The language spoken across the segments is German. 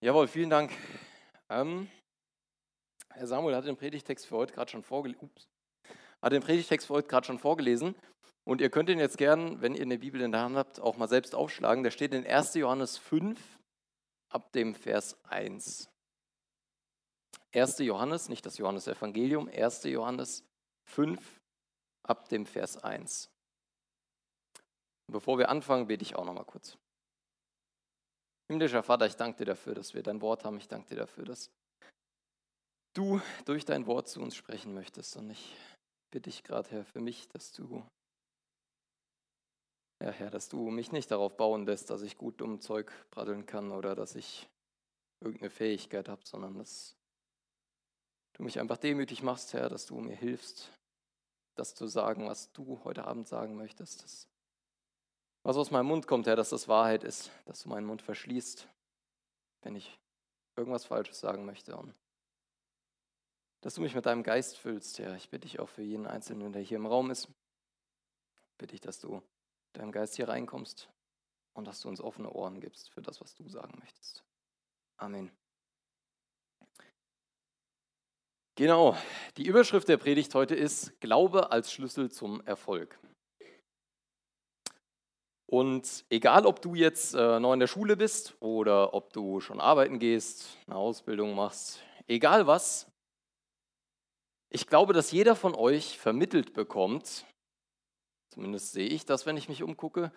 Jawohl, vielen Dank. Ähm, Herr Samuel hat den Predigtext für heute gerade schon, vorgel hat den Predigtext für heute gerade schon vorgelesen. Und ihr könnt ihn jetzt gern, wenn ihr eine Bibel in der Hand habt, auch mal selbst aufschlagen. Der steht in 1. Johannes 5 ab dem Vers 1. 1. Johannes, nicht das Johannes-Evangelium, 1. Johannes 5 ab dem Vers 1. Und bevor wir anfangen, bete ich auch noch mal kurz. Himmlischer Vater, ich danke dir dafür, dass wir dein Wort haben. Ich danke dir dafür, dass du durch dein Wort zu uns sprechen möchtest. Und ich bitte dich gerade, Herr, für mich, dass du, ja, Herr, dass du mich nicht darauf bauen lässt, dass ich gut dumm Zeug praddeln kann oder dass ich irgendeine Fähigkeit habe, sondern dass du mich einfach demütig machst, Herr, dass du mir hilfst, das zu sagen, was du heute Abend sagen möchtest. Dass was aus meinem Mund kommt, Herr, dass das Wahrheit ist, dass du meinen Mund verschließt, wenn ich irgendwas Falsches sagen möchte. Und dass du mich mit deinem Geist füllst, Herr. Ich bitte dich auch für jeden Einzelnen, der hier im Raum ist. Bitte ich, dass du mit deinem Geist hier reinkommst und dass du uns offene Ohren gibst für das, was du sagen möchtest. Amen. Genau, die Überschrift der Predigt heute ist Glaube als Schlüssel zum Erfolg. Und egal, ob du jetzt äh, noch in der Schule bist oder ob du schon arbeiten gehst, eine Ausbildung machst, egal was, ich glaube, dass jeder von euch vermittelt bekommt, zumindest sehe ich das, wenn ich mich umgucke,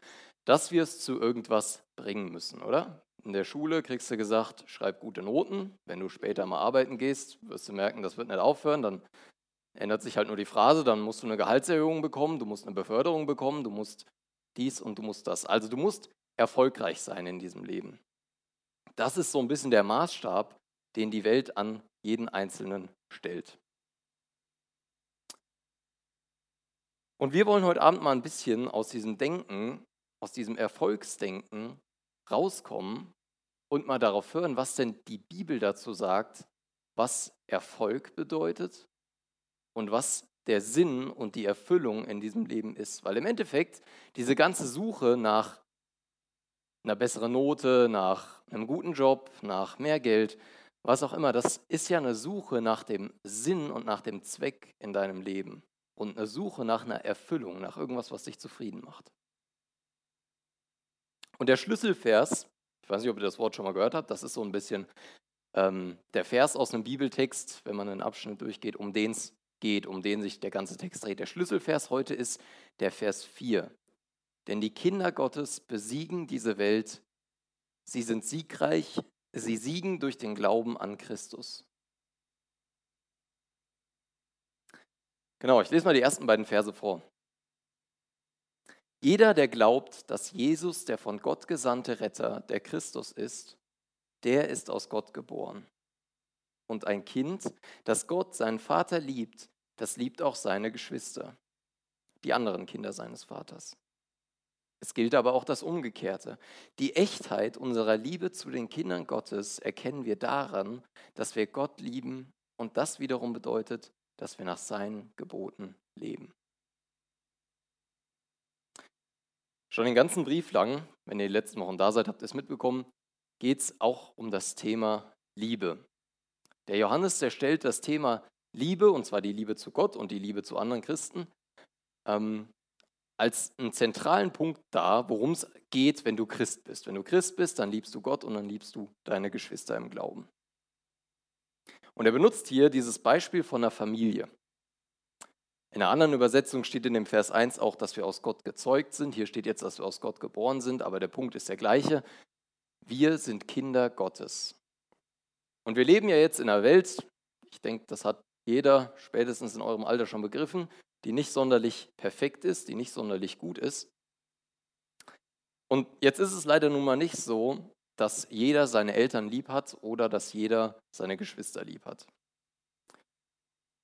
dass wir es zu irgendwas bringen müssen, oder? In der Schule kriegst du gesagt, schreib gute Noten. Wenn du später mal arbeiten gehst, wirst du merken, das wird nicht aufhören. Dann ändert sich halt nur die Phrase, dann musst du eine Gehaltserhöhung bekommen, du musst eine Beförderung bekommen, du musst dies und du musst das. Also du musst erfolgreich sein in diesem Leben. Das ist so ein bisschen der Maßstab, den die Welt an jeden Einzelnen stellt. Und wir wollen heute Abend mal ein bisschen aus diesem Denken, aus diesem Erfolgsdenken rauskommen und mal darauf hören, was denn die Bibel dazu sagt, was Erfolg bedeutet und was der Sinn und die Erfüllung in diesem Leben ist. Weil im Endeffekt diese ganze Suche nach einer besseren Note, nach einem guten Job, nach mehr Geld, was auch immer, das ist ja eine Suche nach dem Sinn und nach dem Zweck in deinem Leben und eine Suche nach einer Erfüllung, nach irgendwas, was dich zufrieden macht. Und der Schlüsselvers, ich weiß nicht, ob ihr das Wort schon mal gehört habt, das ist so ein bisschen ähm, der Vers aus einem Bibeltext, wenn man einen Abschnitt durchgeht, um den es geht, um den sich der ganze Text dreht. Der Schlüsselvers heute ist der Vers 4. Denn die Kinder Gottes besiegen diese Welt. Sie sind siegreich. Sie siegen durch den Glauben an Christus. Genau, ich lese mal die ersten beiden Verse vor. Jeder, der glaubt, dass Jesus der von Gott gesandte Retter, der Christus ist, der ist aus Gott geboren. Und ein Kind, das Gott, seinen Vater, liebt, das liebt auch seine Geschwister, die anderen Kinder seines Vaters. Es gilt aber auch das Umgekehrte. Die Echtheit unserer Liebe zu den Kindern Gottes erkennen wir daran, dass wir Gott lieben und das wiederum bedeutet, dass wir nach seinen Geboten leben. Schon den ganzen Brief lang, wenn ihr die letzten Wochen da seid, habt ihr es mitbekommen, geht es auch um das Thema Liebe. Der Johannes, der stellt das Thema Liebe, und zwar die Liebe zu Gott und die Liebe zu anderen Christen, ähm, als einen zentralen Punkt dar, worum es geht, wenn du Christ bist. Wenn du Christ bist, dann liebst du Gott und dann liebst du deine Geschwister im Glauben. Und er benutzt hier dieses Beispiel von einer Familie. In einer anderen Übersetzung steht in dem Vers 1 auch, dass wir aus Gott gezeugt sind. Hier steht jetzt, dass wir aus Gott geboren sind, aber der Punkt ist der gleiche. Wir sind Kinder Gottes. Und wir leben ja jetzt in einer Welt, ich denke, das hat jeder spätestens in eurem Alter schon begriffen, die nicht sonderlich perfekt ist, die nicht sonderlich gut ist. Und jetzt ist es leider nun mal nicht so, dass jeder seine Eltern lieb hat oder dass jeder seine Geschwister lieb hat.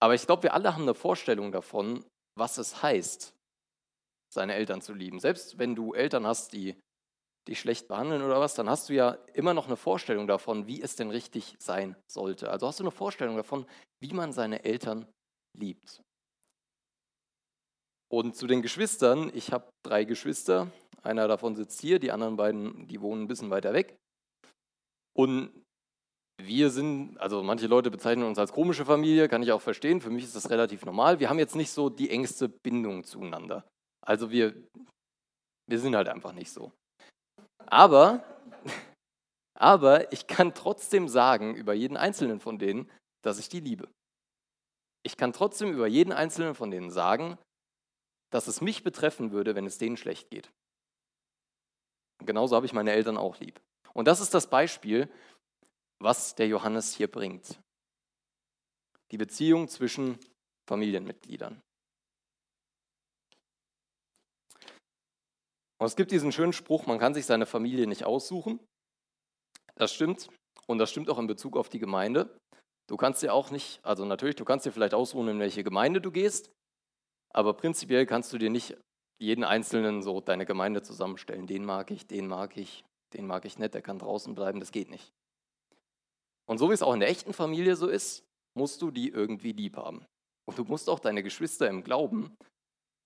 Aber ich glaube, wir alle haben eine Vorstellung davon, was es heißt, seine Eltern zu lieben. Selbst wenn du Eltern hast, die dich schlecht behandeln oder was, dann hast du ja immer noch eine Vorstellung davon, wie es denn richtig sein sollte. Also hast du eine Vorstellung davon, wie man seine Eltern liebt. Und zu den Geschwistern, ich habe drei Geschwister, einer davon sitzt hier, die anderen beiden, die wohnen ein bisschen weiter weg. Und wir sind, also manche Leute bezeichnen uns als komische Familie, kann ich auch verstehen. Für mich ist das relativ normal. Wir haben jetzt nicht so die engste Bindung zueinander. Also wir, wir sind halt einfach nicht so. Aber, aber ich kann trotzdem sagen über jeden einzelnen von denen, dass ich die liebe. Ich kann trotzdem über jeden einzelnen von denen sagen, dass es mich betreffen würde, wenn es denen schlecht geht. Genauso habe ich meine Eltern auch lieb. Und das ist das Beispiel, was der Johannes hier bringt. Die Beziehung zwischen Familienmitgliedern. Und es gibt diesen schönen Spruch, man kann sich seine Familie nicht aussuchen. Das stimmt. Und das stimmt auch in Bezug auf die Gemeinde. Du kannst dir auch nicht, also natürlich, du kannst dir vielleicht aussuchen, in welche Gemeinde du gehst, aber prinzipiell kannst du dir nicht jeden Einzelnen so deine Gemeinde zusammenstellen. Den mag ich, den mag ich, den mag ich nicht, der kann draußen bleiben, das geht nicht. Und so wie es auch in der echten Familie so ist, musst du die irgendwie lieb haben. Und du musst auch deine Geschwister im Glauben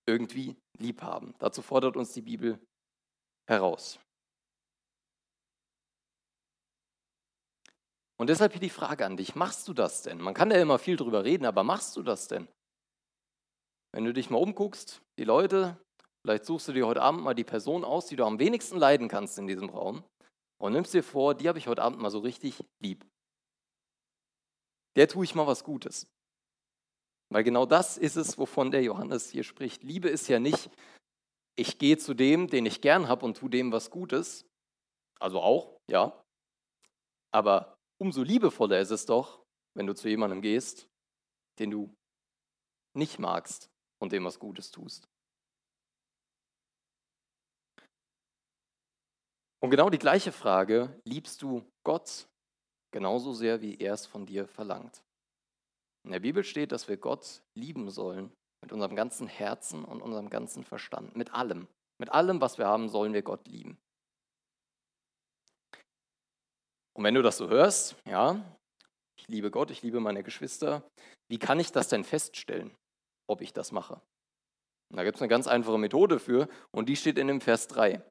irgendwie lieb haben. Dazu fordert uns die Bibel heraus. Und deshalb hier die Frage an dich, machst du das denn? Man kann ja immer viel drüber reden, aber machst du das denn? Wenn du dich mal umguckst, die Leute, vielleicht suchst du dir heute Abend mal die Person aus, die du am wenigsten leiden kannst in diesem Raum und nimmst dir vor, die habe ich heute Abend mal so richtig lieb. Der tue ich mal was Gutes. Weil genau das ist es, wovon der Johannes hier spricht. Liebe ist ja nicht, ich gehe zu dem, den ich gern habe und tue dem was Gutes. Also auch, ja. Aber umso liebevoller ist es doch, wenn du zu jemandem gehst, den du nicht magst und dem was Gutes tust. Und genau die gleiche Frage, liebst du Gott genauso sehr, wie er es von dir verlangt? In der Bibel steht, dass wir Gott lieben sollen mit unserem ganzen Herzen und unserem ganzen Verstand, mit allem. Mit allem, was wir haben, sollen wir Gott lieben. Und wenn du das so hörst, ja, ich liebe Gott, ich liebe meine Geschwister, wie kann ich das denn feststellen, ob ich das mache? Und da gibt es eine ganz einfache Methode für und die steht in dem Vers 3.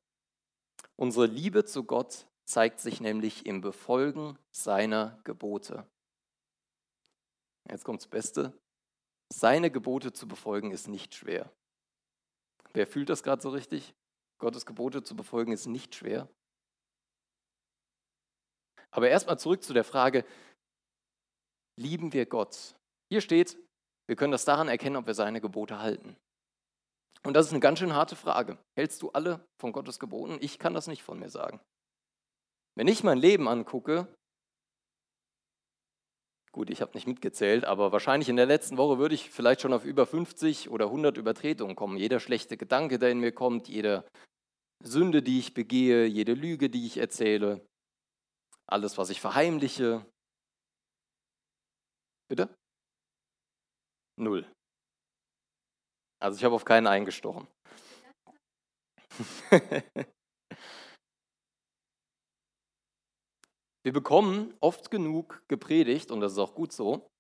Unsere Liebe zu Gott zeigt sich nämlich im Befolgen seiner Gebote. Jetzt kommt das Beste. Seine Gebote zu befolgen ist nicht schwer. Wer fühlt das gerade so richtig? Gottes Gebote zu befolgen ist nicht schwer. Aber erstmal zurück zu der Frage, lieben wir Gott? Hier steht, wir können das daran erkennen, ob wir seine Gebote halten. Und das ist eine ganz schön harte Frage. Hältst du alle von Gottes Geboten? Ich kann das nicht von mir sagen. Wenn ich mein Leben angucke, Gut, ich habe nicht mitgezählt, aber wahrscheinlich in der letzten Woche würde ich vielleicht schon auf über 50 oder 100 Übertretungen kommen. Jeder schlechte Gedanke, der in mir kommt, jede Sünde, die ich begehe, jede Lüge, die ich erzähle, alles, was ich verheimliche. Bitte? Null. Also ich habe auf keinen eingestochen. Wir bekommen oft genug gepredigt, und das ist auch gut so,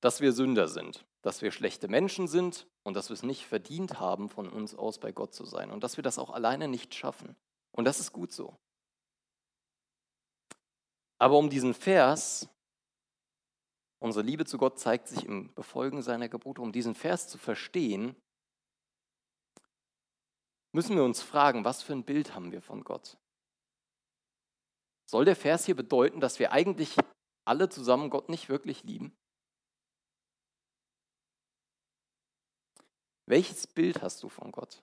dass wir Sünder sind, dass wir schlechte Menschen sind und dass wir es nicht verdient haben, von uns aus bei Gott zu sein und dass wir das auch alleine nicht schaffen. Und das ist gut so. Aber um diesen Vers, unsere Liebe zu Gott zeigt sich im Befolgen seiner Gebote, um diesen Vers zu verstehen, müssen wir uns fragen, was für ein Bild haben wir von Gott? Soll der Vers hier bedeuten, dass wir eigentlich alle zusammen Gott nicht wirklich lieben? Welches Bild hast du von Gott?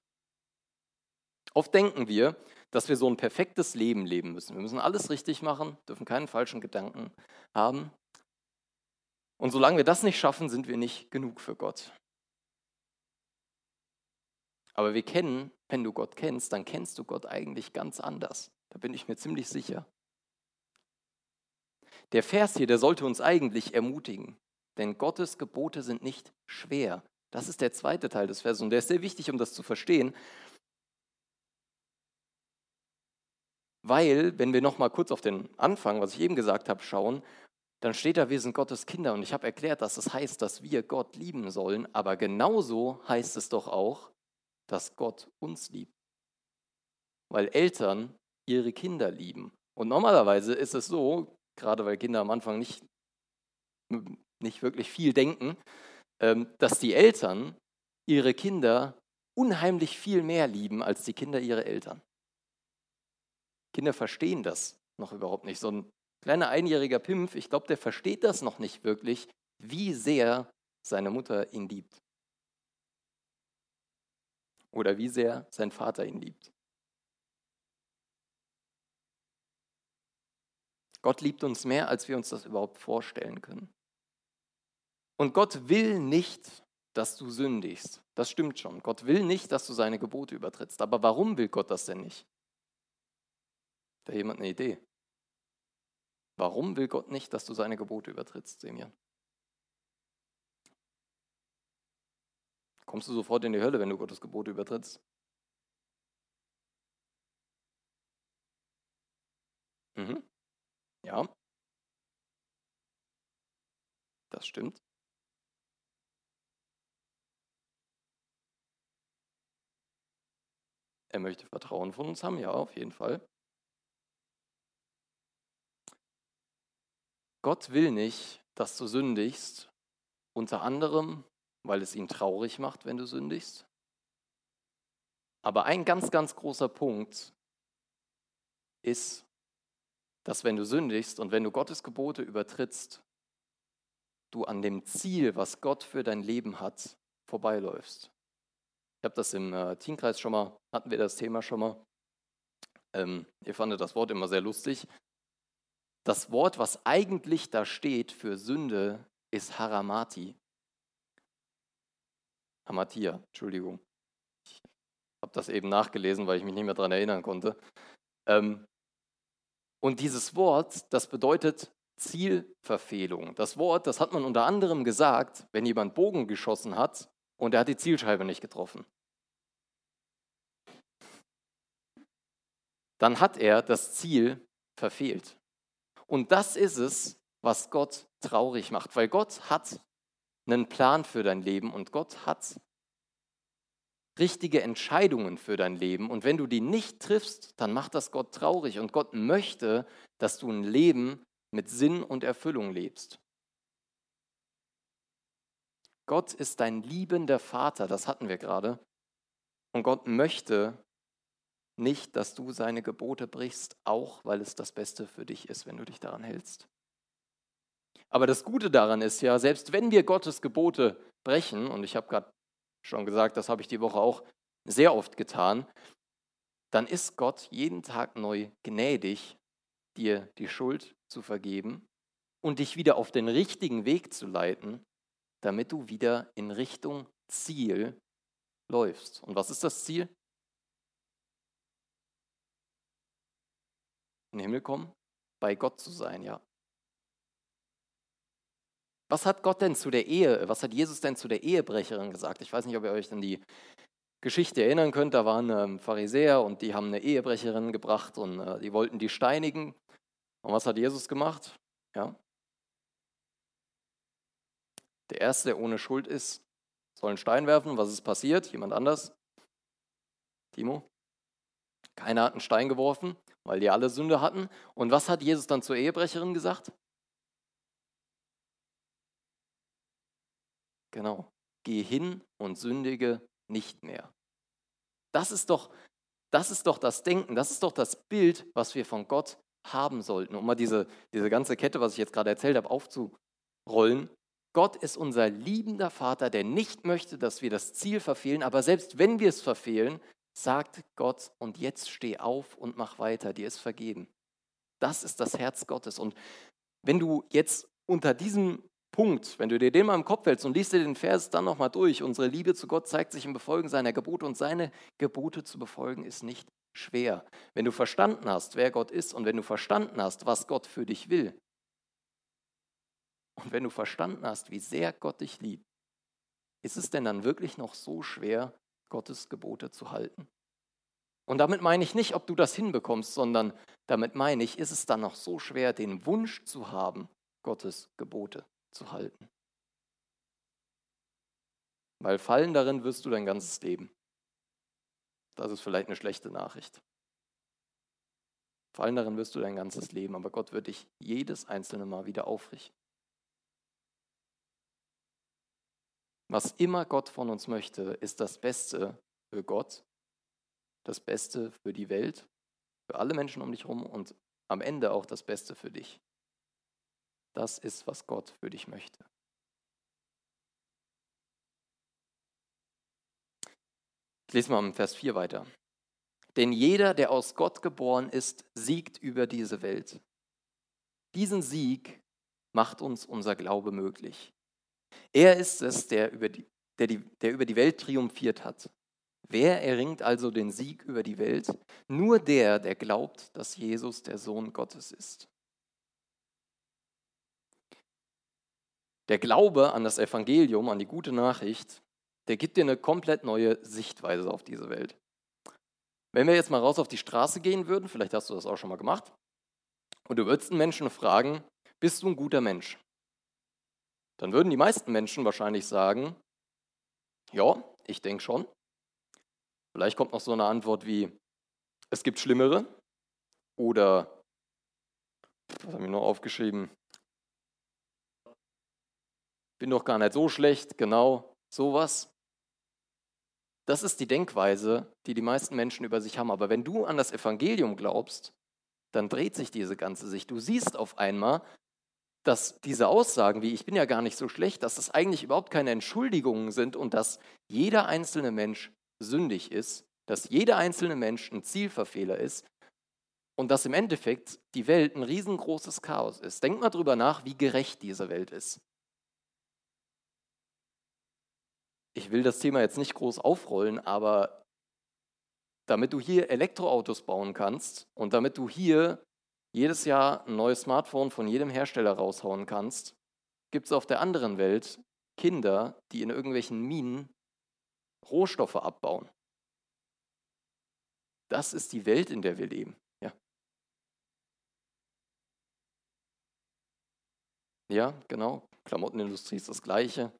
Oft denken wir, dass wir so ein perfektes Leben leben müssen. Wir müssen alles richtig machen, dürfen keinen falschen Gedanken haben. Und solange wir das nicht schaffen, sind wir nicht genug für Gott. Aber wir kennen, wenn du Gott kennst, dann kennst du Gott eigentlich ganz anders. Da bin ich mir ziemlich sicher. Der Vers hier, der sollte uns eigentlich ermutigen, denn Gottes Gebote sind nicht schwer. Das ist der zweite Teil des Verses und der ist sehr wichtig, um das zu verstehen. Weil, wenn wir nochmal kurz auf den Anfang, was ich eben gesagt habe, schauen, dann steht da, wir sind Gottes Kinder. Und ich habe erklärt, dass das heißt, dass wir Gott lieben sollen. Aber genauso heißt es doch auch, dass Gott uns liebt. Weil Eltern ihre Kinder lieben. Und normalerweise ist es so, gerade weil Kinder am Anfang nicht, nicht wirklich viel denken, ähm, dass die Eltern ihre Kinder unheimlich viel mehr lieben als die Kinder ihre Eltern. Kinder verstehen das noch überhaupt nicht. So ein kleiner einjähriger Pimpf, ich glaube, der versteht das noch nicht wirklich, wie sehr seine Mutter ihn liebt. Oder wie sehr sein Vater ihn liebt. Gott liebt uns mehr, als wir uns das überhaupt vorstellen können. Und Gott will nicht, dass du sündigst. Das stimmt schon. Gott will nicht, dass du seine Gebote übertrittst. Aber warum will Gott das denn nicht? Hat da jemand eine Idee? Warum will Gott nicht, dass du seine Gebote übertrittst, Semjan? Kommst du sofort in die Hölle, wenn du Gottes Gebote übertrittst? Mhm. Ja. Das stimmt. Er möchte Vertrauen von uns haben, ja, auf jeden Fall. Gott will nicht, dass du sündigst, unter anderem, weil es ihn traurig macht, wenn du sündigst. Aber ein ganz, ganz großer Punkt ist, dass wenn du sündigst und wenn du Gottes Gebote übertrittst, du an dem Ziel, was Gott für dein Leben hat, vorbeiläufst. Ich habe das im äh, Teamkreis schon mal, hatten wir das Thema schon mal. Ähm, ihr fandet das Wort immer sehr lustig. Das Wort, was eigentlich da steht für Sünde, ist Haramati. Hamatia, Entschuldigung. Ich habe das eben nachgelesen, weil ich mich nicht mehr daran erinnern konnte. Ähm, und dieses Wort, das bedeutet Zielverfehlung. Das Wort, das hat man unter anderem gesagt, wenn jemand Bogen geschossen hat und er hat die Zielscheibe nicht getroffen. Dann hat er das Ziel verfehlt. Und das ist es, was Gott traurig macht, weil Gott hat einen Plan für dein Leben und Gott hat richtige Entscheidungen für dein Leben. Und wenn du die nicht triffst, dann macht das Gott traurig. Und Gott möchte, dass du ein Leben mit Sinn und Erfüllung lebst. Gott ist dein liebender Vater, das hatten wir gerade. Und Gott möchte, nicht, dass du seine Gebote brichst, auch weil es das Beste für dich ist, wenn du dich daran hältst. Aber das Gute daran ist ja, selbst wenn wir Gottes Gebote brechen, und ich habe gerade schon gesagt, das habe ich die Woche auch sehr oft getan, dann ist Gott jeden Tag neu gnädig, dir die Schuld zu vergeben und dich wieder auf den richtigen Weg zu leiten, damit du wieder in Richtung Ziel läufst. Und was ist das Ziel? in den Himmel kommen? Bei Gott zu sein, ja. Was hat Gott denn zu der Ehe, was hat Jesus denn zu der Ehebrecherin gesagt? Ich weiß nicht, ob ihr euch an die Geschichte erinnern könnt. Da waren ähm, Pharisäer und die haben eine Ehebrecherin gebracht und äh, die wollten die steinigen. Und was hat Jesus gemacht? Ja. Der Erste, der ohne Schuld ist, soll einen Stein werfen. Was ist passiert? Jemand anders? Timo? Keiner hat einen Stein geworfen weil die alle Sünde hatten. Und was hat Jesus dann zur Ehebrecherin gesagt? Genau, geh hin und sündige nicht mehr. Das ist doch das, ist doch das Denken, das ist doch das Bild, was wir von Gott haben sollten. Um mal diese, diese ganze Kette, was ich jetzt gerade erzählt habe, aufzurollen. Gott ist unser liebender Vater, der nicht möchte, dass wir das Ziel verfehlen, aber selbst wenn wir es verfehlen, sagt Gott, und jetzt steh auf und mach weiter, dir ist vergeben. Das ist das Herz Gottes. Und wenn du jetzt unter diesem Punkt, wenn du dir den mal im Kopf hältst und liest dir den Vers dann nochmal durch, unsere Liebe zu Gott zeigt sich im Befolgen seiner Gebote und seine Gebote zu befolgen ist nicht schwer. Wenn du verstanden hast, wer Gott ist und wenn du verstanden hast, was Gott für dich will und wenn du verstanden hast, wie sehr Gott dich liebt, ist es denn dann wirklich noch so schwer, Gottes Gebote zu halten. Und damit meine ich nicht, ob du das hinbekommst, sondern damit meine ich, ist es dann noch so schwer, den Wunsch zu haben, Gottes Gebote zu halten. Weil fallen darin wirst du dein ganzes Leben. Das ist vielleicht eine schlechte Nachricht. Fallen darin wirst du dein ganzes Leben, aber Gott wird dich jedes einzelne Mal wieder aufrichten. Was immer Gott von uns möchte, ist das Beste für Gott, das Beste für die Welt, für alle Menschen um dich herum und am Ende auch das Beste für dich. Das ist, was Gott für dich möchte. Ich lese mal im Vers 4 weiter. Denn jeder, der aus Gott geboren ist, siegt über diese Welt. Diesen Sieg macht uns unser Glaube möglich. Er ist es, der über die, der, die, der über die Welt triumphiert hat. Wer erringt also den Sieg über die Welt? Nur der, der glaubt, dass Jesus der Sohn Gottes ist. Der Glaube an das Evangelium, an die gute Nachricht, der gibt dir eine komplett neue Sichtweise auf diese Welt. Wenn wir jetzt mal raus auf die Straße gehen würden, vielleicht hast du das auch schon mal gemacht, und du würdest einen Menschen fragen, bist du ein guter Mensch? dann würden die meisten Menschen wahrscheinlich sagen, ja, ich denke schon. Vielleicht kommt noch so eine Antwort wie, es gibt Schlimmere oder, was habe ich noch aufgeschrieben? Bin doch gar nicht so schlecht, genau, sowas. Das ist die Denkweise, die die meisten Menschen über sich haben. Aber wenn du an das Evangelium glaubst, dann dreht sich diese ganze Sicht. Du siehst auf einmal, dass diese Aussagen wie ich bin ja gar nicht so schlecht, dass das eigentlich überhaupt keine Entschuldigungen sind und dass jeder einzelne Mensch sündig ist, dass jeder einzelne Mensch ein Zielverfehler ist und dass im Endeffekt die Welt ein riesengroßes Chaos ist. Denk mal drüber nach, wie gerecht diese Welt ist. Ich will das Thema jetzt nicht groß aufrollen, aber damit du hier Elektroautos bauen kannst und damit du hier jedes Jahr ein neues Smartphone von jedem Hersteller raushauen kannst, gibt es auf der anderen Welt Kinder, die in irgendwelchen Minen Rohstoffe abbauen. Das ist die Welt, in der wir leben. Ja, ja genau. Klamottenindustrie ist das Gleiche.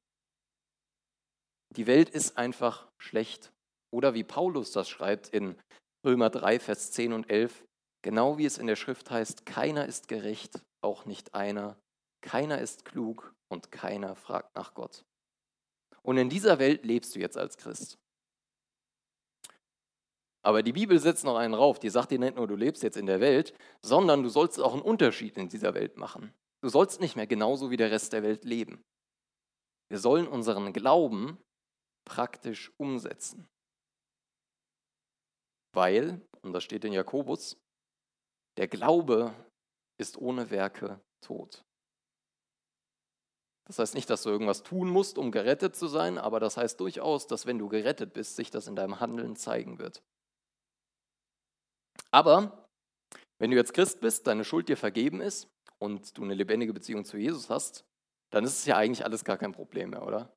Die Welt ist einfach schlecht. Oder wie Paulus das schreibt in Römer 3, Vers 10 und 11, Genau wie es in der Schrift heißt, keiner ist gerecht, auch nicht einer, keiner ist klug und keiner fragt nach Gott. Und in dieser Welt lebst du jetzt als Christ. Aber die Bibel setzt noch einen rauf, die sagt dir nicht nur, du lebst jetzt in der Welt, sondern du sollst auch einen Unterschied in dieser Welt machen. Du sollst nicht mehr genauso wie der Rest der Welt leben. Wir sollen unseren Glauben praktisch umsetzen. Weil, und das steht in Jakobus, der Glaube ist ohne Werke tot. Das heißt nicht, dass du irgendwas tun musst, um gerettet zu sein, aber das heißt durchaus, dass wenn du gerettet bist, sich das in deinem Handeln zeigen wird. Aber wenn du jetzt Christ bist, deine Schuld dir vergeben ist und du eine lebendige Beziehung zu Jesus hast, dann ist es ja eigentlich alles gar kein Problem mehr, oder?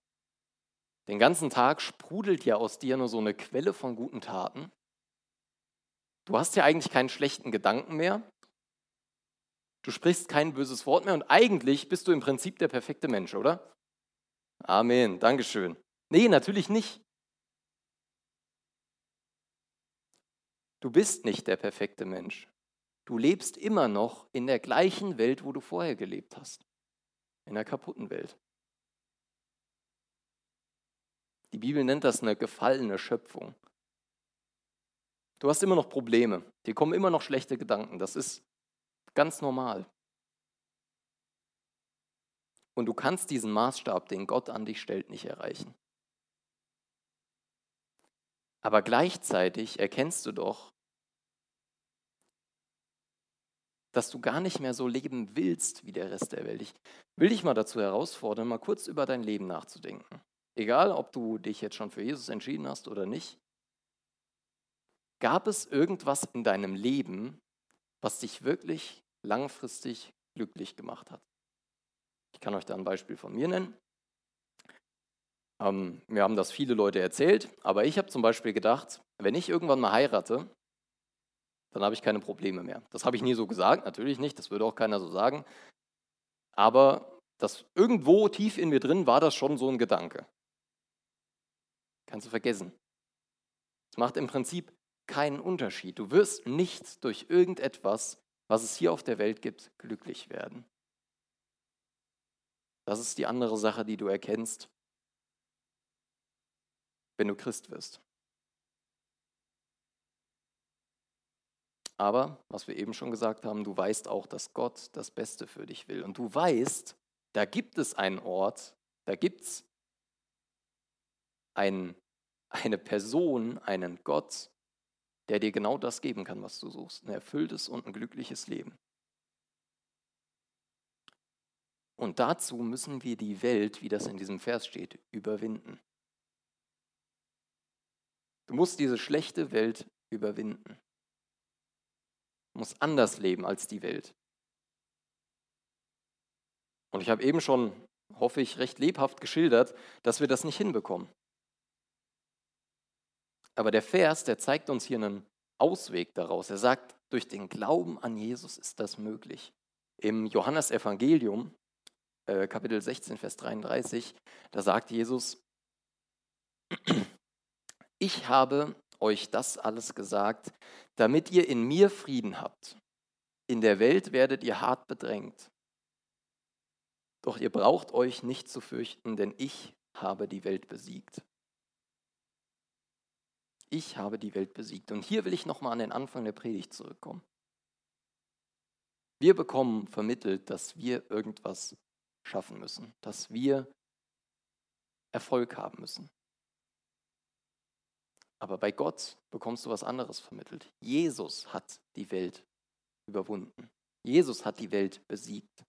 Den ganzen Tag sprudelt ja aus dir nur so eine Quelle von guten Taten Du hast ja eigentlich keinen schlechten Gedanken mehr. Du sprichst kein böses Wort mehr und eigentlich bist du im Prinzip der perfekte Mensch, oder? Amen, Dankeschön. Nee, natürlich nicht. Du bist nicht der perfekte Mensch. Du lebst immer noch in der gleichen Welt, wo du vorher gelebt hast. In der kaputten Welt. Die Bibel nennt das eine gefallene Schöpfung. Du hast immer noch Probleme. Dir kommen immer noch schlechte Gedanken. Das ist ganz normal. Und du kannst diesen Maßstab, den Gott an dich stellt, nicht erreichen. Aber gleichzeitig erkennst du doch, dass du gar nicht mehr so leben willst wie der Rest der Welt. Ich will dich mal dazu herausfordern, mal kurz über dein Leben nachzudenken. Egal, ob du dich jetzt schon für Jesus entschieden hast oder nicht. Gab es irgendwas in deinem Leben, was dich wirklich langfristig glücklich gemacht hat? Ich kann euch da ein Beispiel von mir nennen. Ähm, mir haben das viele Leute erzählt, aber ich habe zum Beispiel gedacht, wenn ich irgendwann mal heirate, dann habe ich keine Probleme mehr. Das habe ich nie so gesagt, natürlich nicht, das würde auch keiner so sagen. Aber das irgendwo tief in mir drin war das schon so ein Gedanke. Kannst du vergessen. Es macht im Prinzip keinen Unterschied. Du wirst nicht durch irgendetwas, was es hier auf der Welt gibt, glücklich werden. Das ist die andere Sache, die du erkennst, wenn du Christ wirst. Aber, was wir eben schon gesagt haben, du weißt auch, dass Gott das Beste für dich will. Und du weißt, da gibt es einen Ort, da gibt es ein, eine Person, einen Gott, der dir genau das geben kann, was du suchst. Ein erfülltes und ein glückliches Leben. Und dazu müssen wir die Welt, wie das in diesem Vers steht, überwinden. Du musst diese schlechte Welt überwinden. Du musst anders leben als die Welt. Und ich habe eben schon, hoffe ich, recht lebhaft geschildert, dass wir das nicht hinbekommen. Aber der Vers, der zeigt uns hier einen Ausweg daraus. Er sagt, durch den Glauben an Jesus ist das möglich. Im Johannesevangelium, äh, Kapitel 16, Vers 33, da sagt Jesus, ich habe euch das alles gesagt, damit ihr in mir Frieden habt. In der Welt werdet ihr hart bedrängt. Doch ihr braucht euch nicht zu fürchten, denn ich habe die Welt besiegt. Ich habe die Welt besiegt. Und hier will ich nochmal an den Anfang der Predigt zurückkommen. Wir bekommen vermittelt, dass wir irgendwas schaffen müssen, dass wir Erfolg haben müssen. Aber bei Gott bekommst du was anderes vermittelt. Jesus hat die Welt überwunden. Jesus hat die Welt besiegt.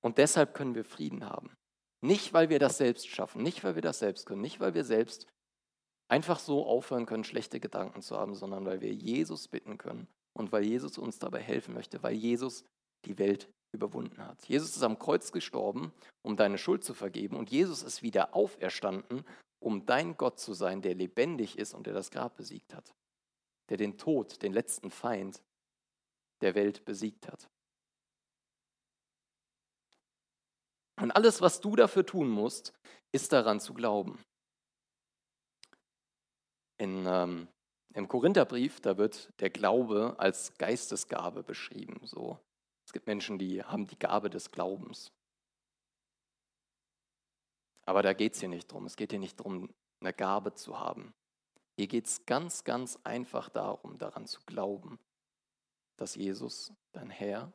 Und deshalb können wir Frieden haben. Nicht, weil wir das selbst schaffen, nicht, weil wir das selbst können, nicht, weil wir selbst einfach so aufhören können, schlechte Gedanken zu haben, sondern weil wir Jesus bitten können und weil Jesus uns dabei helfen möchte, weil Jesus die Welt überwunden hat. Jesus ist am Kreuz gestorben, um deine Schuld zu vergeben und Jesus ist wieder auferstanden, um dein Gott zu sein, der lebendig ist und der das Grab besiegt hat, der den Tod, den letzten Feind der Welt besiegt hat. Und alles, was du dafür tun musst, ist daran zu glauben. In, ähm, Im Korintherbrief, da wird der Glaube als Geistesgabe beschrieben. So. Es gibt Menschen, die haben die Gabe des Glaubens. Aber da geht es hier nicht drum. Es geht hier nicht darum, eine Gabe zu haben. Hier geht es ganz, ganz einfach darum, daran zu glauben, dass Jesus dein Herr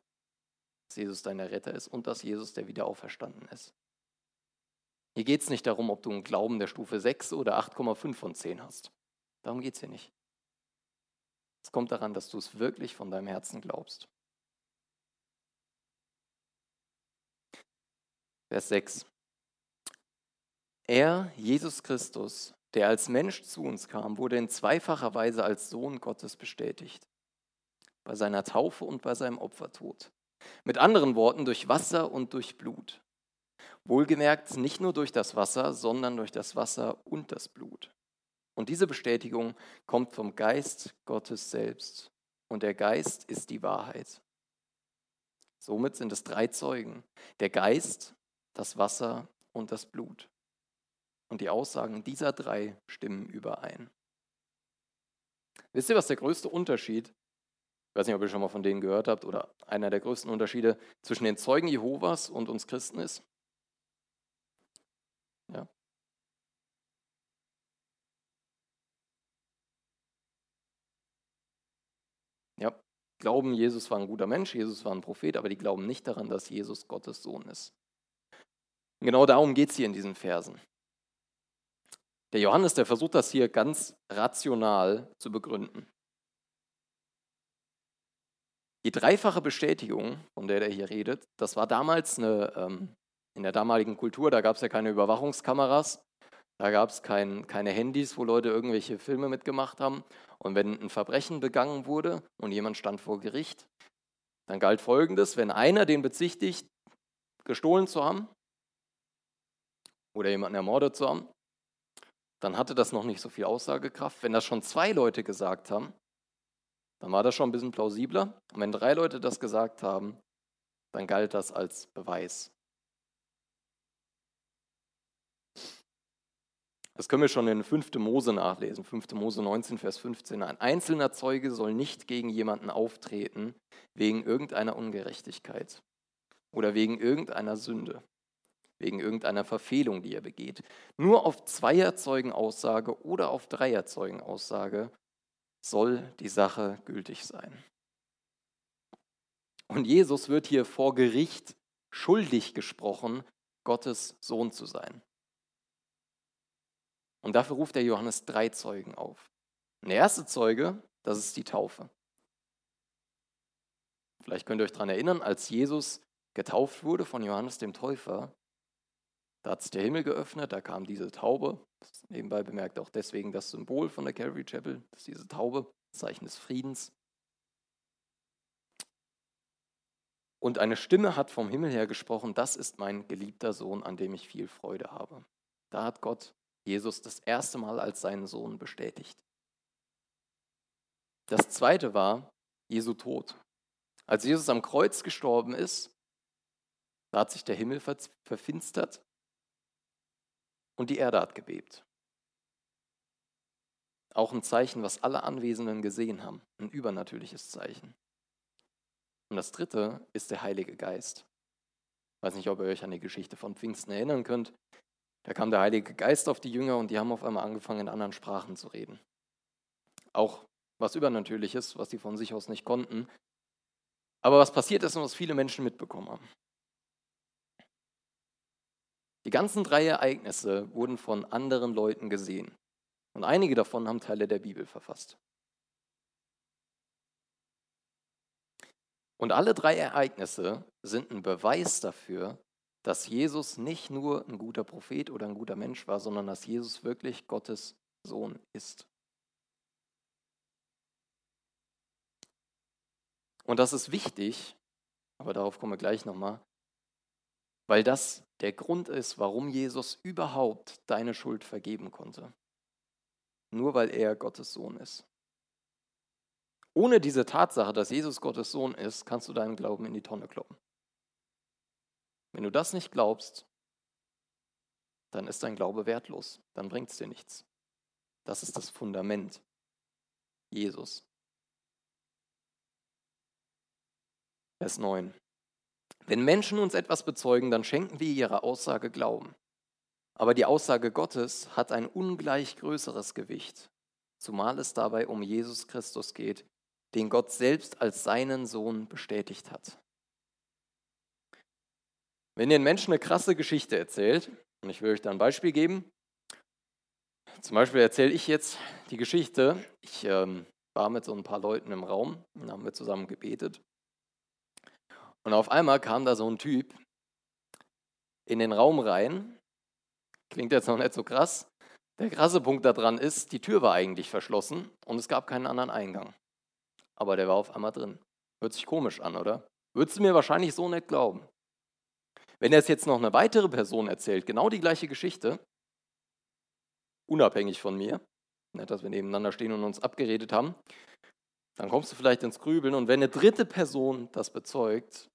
dass Jesus dein Retter ist und dass Jesus der wieder auferstanden ist. Hier geht es nicht darum, ob du einen Glauben der Stufe 6 oder 8,5 von 10 hast. Darum geht es hier nicht. Es kommt daran, dass du es wirklich von deinem Herzen glaubst. Vers 6. Er, Jesus Christus, der als Mensch zu uns kam, wurde in zweifacher Weise als Sohn Gottes bestätigt. Bei seiner Taufe und bei seinem Opfertod. Mit anderen Worten, durch Wasser und durch Blut. Wohlgemerkt nicht nur durch das Wasser, sondern durch das Wasser und das Blut. Und diese Bestätigung kommt vom Geist Gottes selbst. Und der Geist ist die Wahrheit. Somit sind es drei Zeugen. Der Geist, das Wasser und das Blut. Und die Aussagen dieser drei stimmen überein. Wisst ihr, was der größte Unterschied ich weiß nicht, ob ihr schon mal von denen gehört habt, oder einer der größten Unterschiede zwischen den Zeugen Jehovas und uns Christen ist. Ja. Ja, glauben, Jesus war ein guter Mensch, Jesus war ein Prophet, aber die glauben nicht daran, dass Jesus Gottes Sohn ist. Und genau darum geht es hier in diesen Versen. Der Johannes, der versucht das hier ganz rational zu begründen. Die dreifache Bestätigung, von der er hier redet, das war damals eine, ähm, in der damaligen Kultur, da gab es ja keine Überwachungskameras, da gab es kein, keine Handys, wo Leute irgendwelche Filme mitgemacht haben. Und wenn ein Verbrechen begangen wurde und jemand stand vor Gericht, dann galt Folgendes, wenn einer den bezichtigt, gestohlen zu haben oder jemanden ermordet zu haben, dann hatte das noch nicht so viel Aussagekraft. Wenn das schon zwei Leute gesagt haben, dann war das schon ein bisschen plausibler. Und wenn drei Leute das gesagt haben, dann galt das als Beweis. Das können wir schon in 5. Mose nachlesen, 5. Mose 19, Vers 15. Ein einzelner Zeuge soll nicht gegen jemanden auftreten wegen irgendeiner Ungerechtigkeit oder wegen irgendeiner Sünde, wegen irgendeiner Verfehlung, die er begeht. Nur auf Zweierzeugenaussage oder auf Dreierzeugenaussage soll die Sache gültig sein. Und Jesus wird hier vor Gericht schuldig gesprochen, Gottes Sohn zu sein. Und dafür ruft der Johannes drei Zeugen auf. der erste Zeuge, das ist die Taufe. Vielleicht könnt ihr euch daran erinnern, als Jesus getauft wurde von Johannes dem Täufer, da hat sich der Himmel geöffnet, da kam diese Taube. Nebenbei bemerkt auch deswegen das Symbol von der Calvary Chapel, das ist diese Taube, Zeichen des Friedens. Und eine Stimme hat vom Himmel her gesprochen, das ist mein geliebter Sohn, an dem ich viel Freude habe. Da hat Gott Jesus das erste Mal als seinen Sohn bestätigt. Das zweite war Jesu Tod. Als Jesus am Kreuz gestorben ist, da hat sich der Himmel verfinstert und die Erde hat gebebt. Auch ein Zeichen, was alle Anwesenden gesehen haben, ein übernatürliches Zeichen. Und das dritte ist der Heilige Geist. Ich weiß nicht, ob ihr euch an die Geschichte von Pfingsten erinnern könnt. Da kam der Heilige Geist auf die Jünger und die haben auf einmal angefangen, in anderen Sprachen zu reden. Auch was Übernatürliches, was die von sich aus nicht konnten. Aber was passiert ist und was viele Menschen mitbekommen haben. Die ganzen drei Ereignisse wurden von anderen Leuten gesehen. Und einige davon haben Teile der Bibel verfasst. Und alle drei Ereignisse sind ein Beweis dafür, dass Jesus nicht nur ein guter Prophet oder ein guter Mensch war, sondern dass Jesus wirklich Gottes Sohn ist. Und das ist wichtig, aber darauf kommen wir gleich nochmal, weil das der Grund ist, warum Jesus überhaupt deine Schuld vergeben konnte. Nur weil er Gottes Sohn ist. Ohne diese Tatsache, dass Jesus Gottes Sohn ist, kannst du deinen Glauben in die Tonne kloppen. Wenn du das nicht glaubst, dann ist dein Glaube wertlos, dann bringt es dir nichts. Das ist das Fundament. Jesus. Vers 9. Wenn Menschen uns etwas bezeugen, dann schenken wir ihrer Aussage Glauben. Aber die Aussage Gottes hat ein ungleich größeres Gewicht, zumal es dabei um Jesus Christus geht, den Gott selbst als seinen Sohn bestätigt hat. Wenn ihr Menschen eine krasse Geschichte erzählt, und ich will euch da ein Beispiel geben, zum Beispiel erzähle ich jetzt die Geschichte, ich ähm, war mit so ein paar Leuten im Raum und haben wir zusammen gebetet. Und auf einmal kam da so ein Typ in den Raum rein. Klingt jetzt noch nicht so krass. Der krasse Punkt daran ist, die Tür war eigentlich verschlossen und es gab keinen anderen Eingang. Aber der war auf einmal drin. Hört sich komisch an, oder? Würdest du mir wahrscheinlich so nicht glauben. Wenn er es jetzt noch eine weitere Person erzählt, genau die gleiche Geschichte, unabhängig von mir, nicht, dass wir nebeneinander stehen und uns abgeredet haben, dann kommst du vielleicht ins Grübeln. Und wenn eine dritte Person das bezeugt,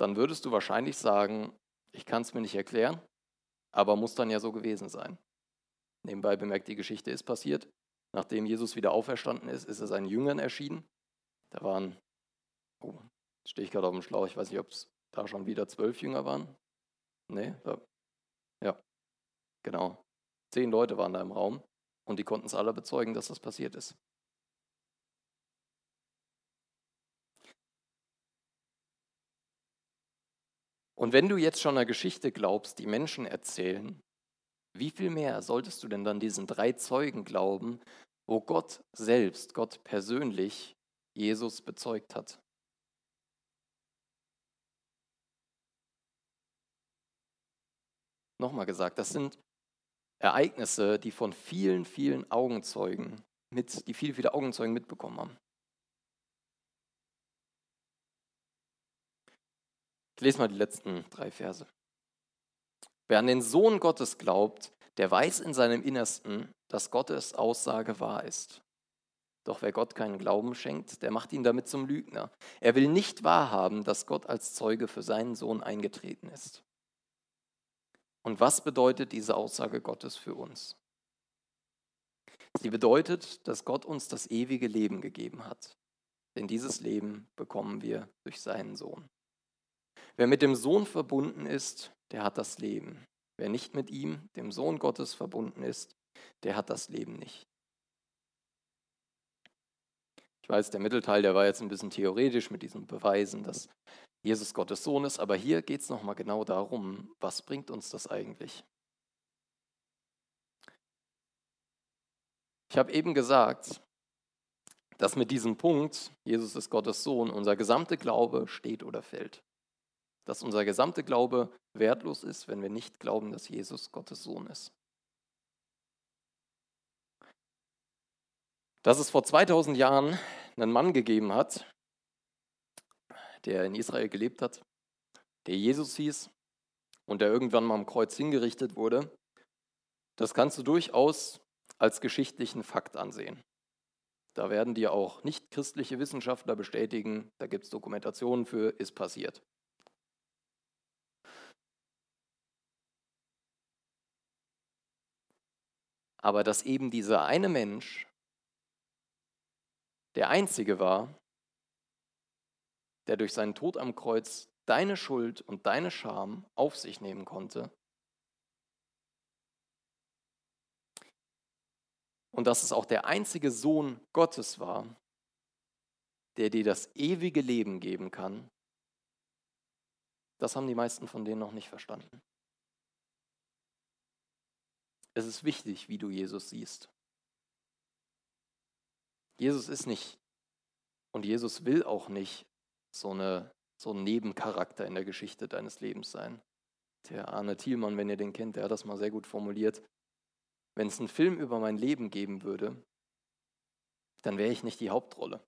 dann würdest du wahrscheinlich sagen, ich kann es mir nicht erklären, aber muss dann ja so gewesen sein. Nebenbei bemerkt, die Geschichte ist passiert. Nachdem Jesus wieder auferstanden ist, ist er seinen Jüngern erschienen. Da waren, oh, stehe ich gerade auf dem Schlauch, ich weiß nicht, ob es da schon wieder zwölf Jünger waren. Nee, da, ja, genau. Zehn Leute waren da im Raum und die konnten es alle bezeugen, dass das passiert ist. Und wenn du jetzt schon einer Geschichte glaubst, die Menschen erzählen, wie viel mehr solltest du denn dann diesen drei Zeugen glauben, wo Gott selbst, Gott persönlich Jesus bezeugt hat? Nochmal gesagt, das sind Ereignisse, die von vielen, vielen Augenzeugen mit, die viele, viele Augenzeugen mitbekommen haben. Ich lese mal die letzten drei Verse. Wer an den Sohn Gottes glaubt, der weiß in seinem Innersten, dass Gottes Aussage wahr ist. Doch wer Gott keinen Glauben schenkt, der macht ihn damit zum Lügner. Er will nicht wahrhaben, dass Gott als Zeuge für seinen Sohn eingetreten ist. Und was bedeutet diese Aussage Gottes für uns? Sie bedeutet, dass Gott uns das ewige Leben gegeben hat. Denn dieses Leben bekommen wir durch seinen Sohn. Wer mit dem Sohn verbunden ist, der hat das Leben. Wer nicht mit ihm, dem Sohn Gottes, verbunden ist, der hat das Leben nicht. Ich weiß, der Mittelteil, der war jetzt ein bisschen theoretisch mit diesen Beweisen, dass Jesus Gottes Sohn ist, aber hier geht es nochmal genau darum, was bringt uns das eigentlich? Ich habe eben gesagt, dass mit diesem Punkt, Jesus ist Gottes Sohn, unser gesamter Glaube steht oder fällt. Dass unser gesamter Glaube wertlos ist, wenn wir nicht glauben, dass Jesus Gottes Sohn ist. Dass es vor 2000 Jahren einen Mann gegeben hat, der in Israel gelebt hat, der Jesus hieß und der irgendwann mal am Kreuz hingerichtet wurde, das kannst du durchaus als geschichtlichen Fakt ansehen. Da werden dir auch nicht christliche Wissenschaftler bestätigen, da gibt es Dokumentationen für, ist passiert. Aber dass eben dieser eine Mensch der einzige war, der durch seinen Tod am Kreuz deine Schuld und deine Scham auf sich nehmen konnte. Und dass es auch der einzige Sohn Gottes war, der dir das ewige Leben geben kann, das haben die meisten von denen noch nicht verstanden. Es ist wichtig, wie du Jesus siehst. Jesus ist nicht und Jesus will auch nicht so, eine, so ein Nebencharakter in der Geschichte deines Lebens sein. Der Arne Thielmann, wenn ihr den kennt, der hat das mal sehr gut formuliert. Wenn es einen Film über mein Leben geben würde, dann wäre ich nicht die Hauptrolle.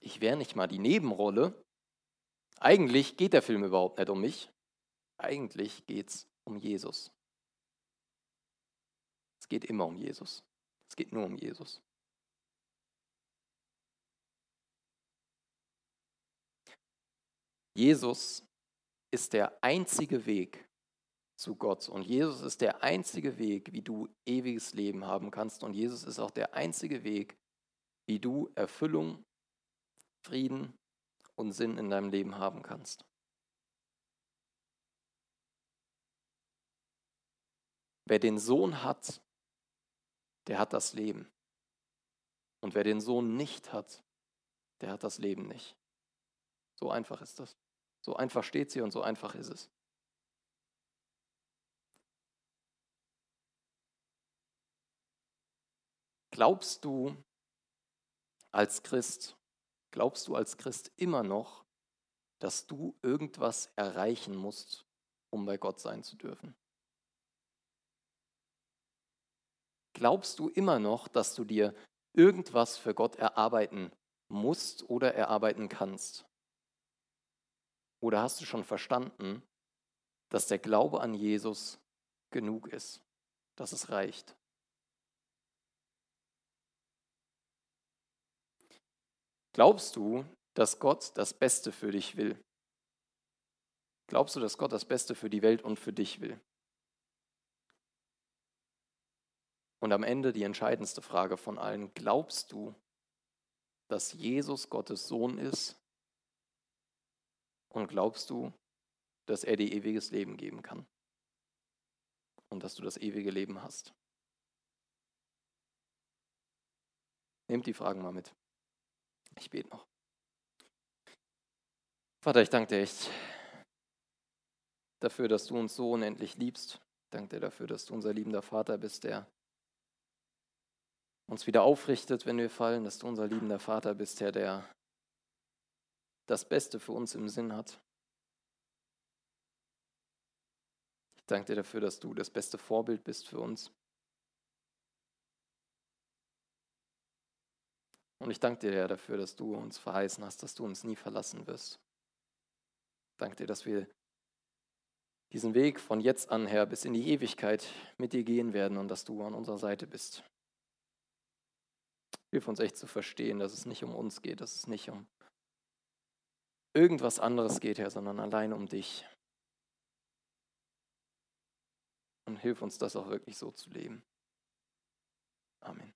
Ich wäre nicht mal die Nebenrolle. Eigentlich geht der Film überhaupt nicht um mich. Eigentlich geht es um Jesus. Es geht immer um Jesus. Es geht nur um Jesus. Jesus ist der einzige Weg zu Gott. Und Jesus ist der einzige Weg, wie du ewiges Leben haben kannst. Und Jesus ist auch der einzige Weg, wie du Erfüllung, Frieden und Sinn in deinem Leben haben kannst. Wer den Sohn hat, der hat das Leben. Und wer den Sohn nicht hat, der hat das Leben nicht. So einfach ist das. So einfach steht sie und so einfach ist es. Glaubst du als Christ, glaubst du als Christ immer noch, dass du irgendwas erreichen musst, um bei Gott sein zu dürfen? Glaubst du immer noch, dass du dir irgendwas für Gott erarbeiten musst oder erarbeiten kannst? Oder hast du schon verstanden, dass der Glaube an Jesus genug ist, dass es reicht? Glaubst du, dass Gott das Beste für dich will? Glaubst du, dass Gott das Beste für die Welt und für dich will? Und am Ende die entscheidendste Frage von allen, glaubst du, dass Jesus Gottes Sohn ist und glaubst du, dass er dir ewiges Leben geben kann? Und dass du das ewige Leben hast? Nehmt die Fragen mal mit. Ich bete noch. Vater, ich danke dir echt dafür, dass du uns so unendlich liebst. Ich danke dir dafür, dass du unser liebender Vater bist, der uns wieder aufrichtet, wenn wir fallen, dass du unser liebender Vater bist, Herr, der das Beste für uns im Sinn hat. Ich danke dir dafür, dass du das beste Vorbild bist für uns. Und ich danke dir Herr, dafür, dass du uns verheißen hast, dass du uns nie verlassen wirst. Ich danke dir, dass wir diesen Weg von jetzt an, Herr, bis in die Ewigkeit mit dir gehen werden und dass du an unserer Seite bist. Hilf uns echt zu verstehen, dass es nicht um uns geht, dass es nicht um irgendwas anderes geht, Herr, sondern allein um dich. Und hilf uns das auch wirklich so zu leben. Amen.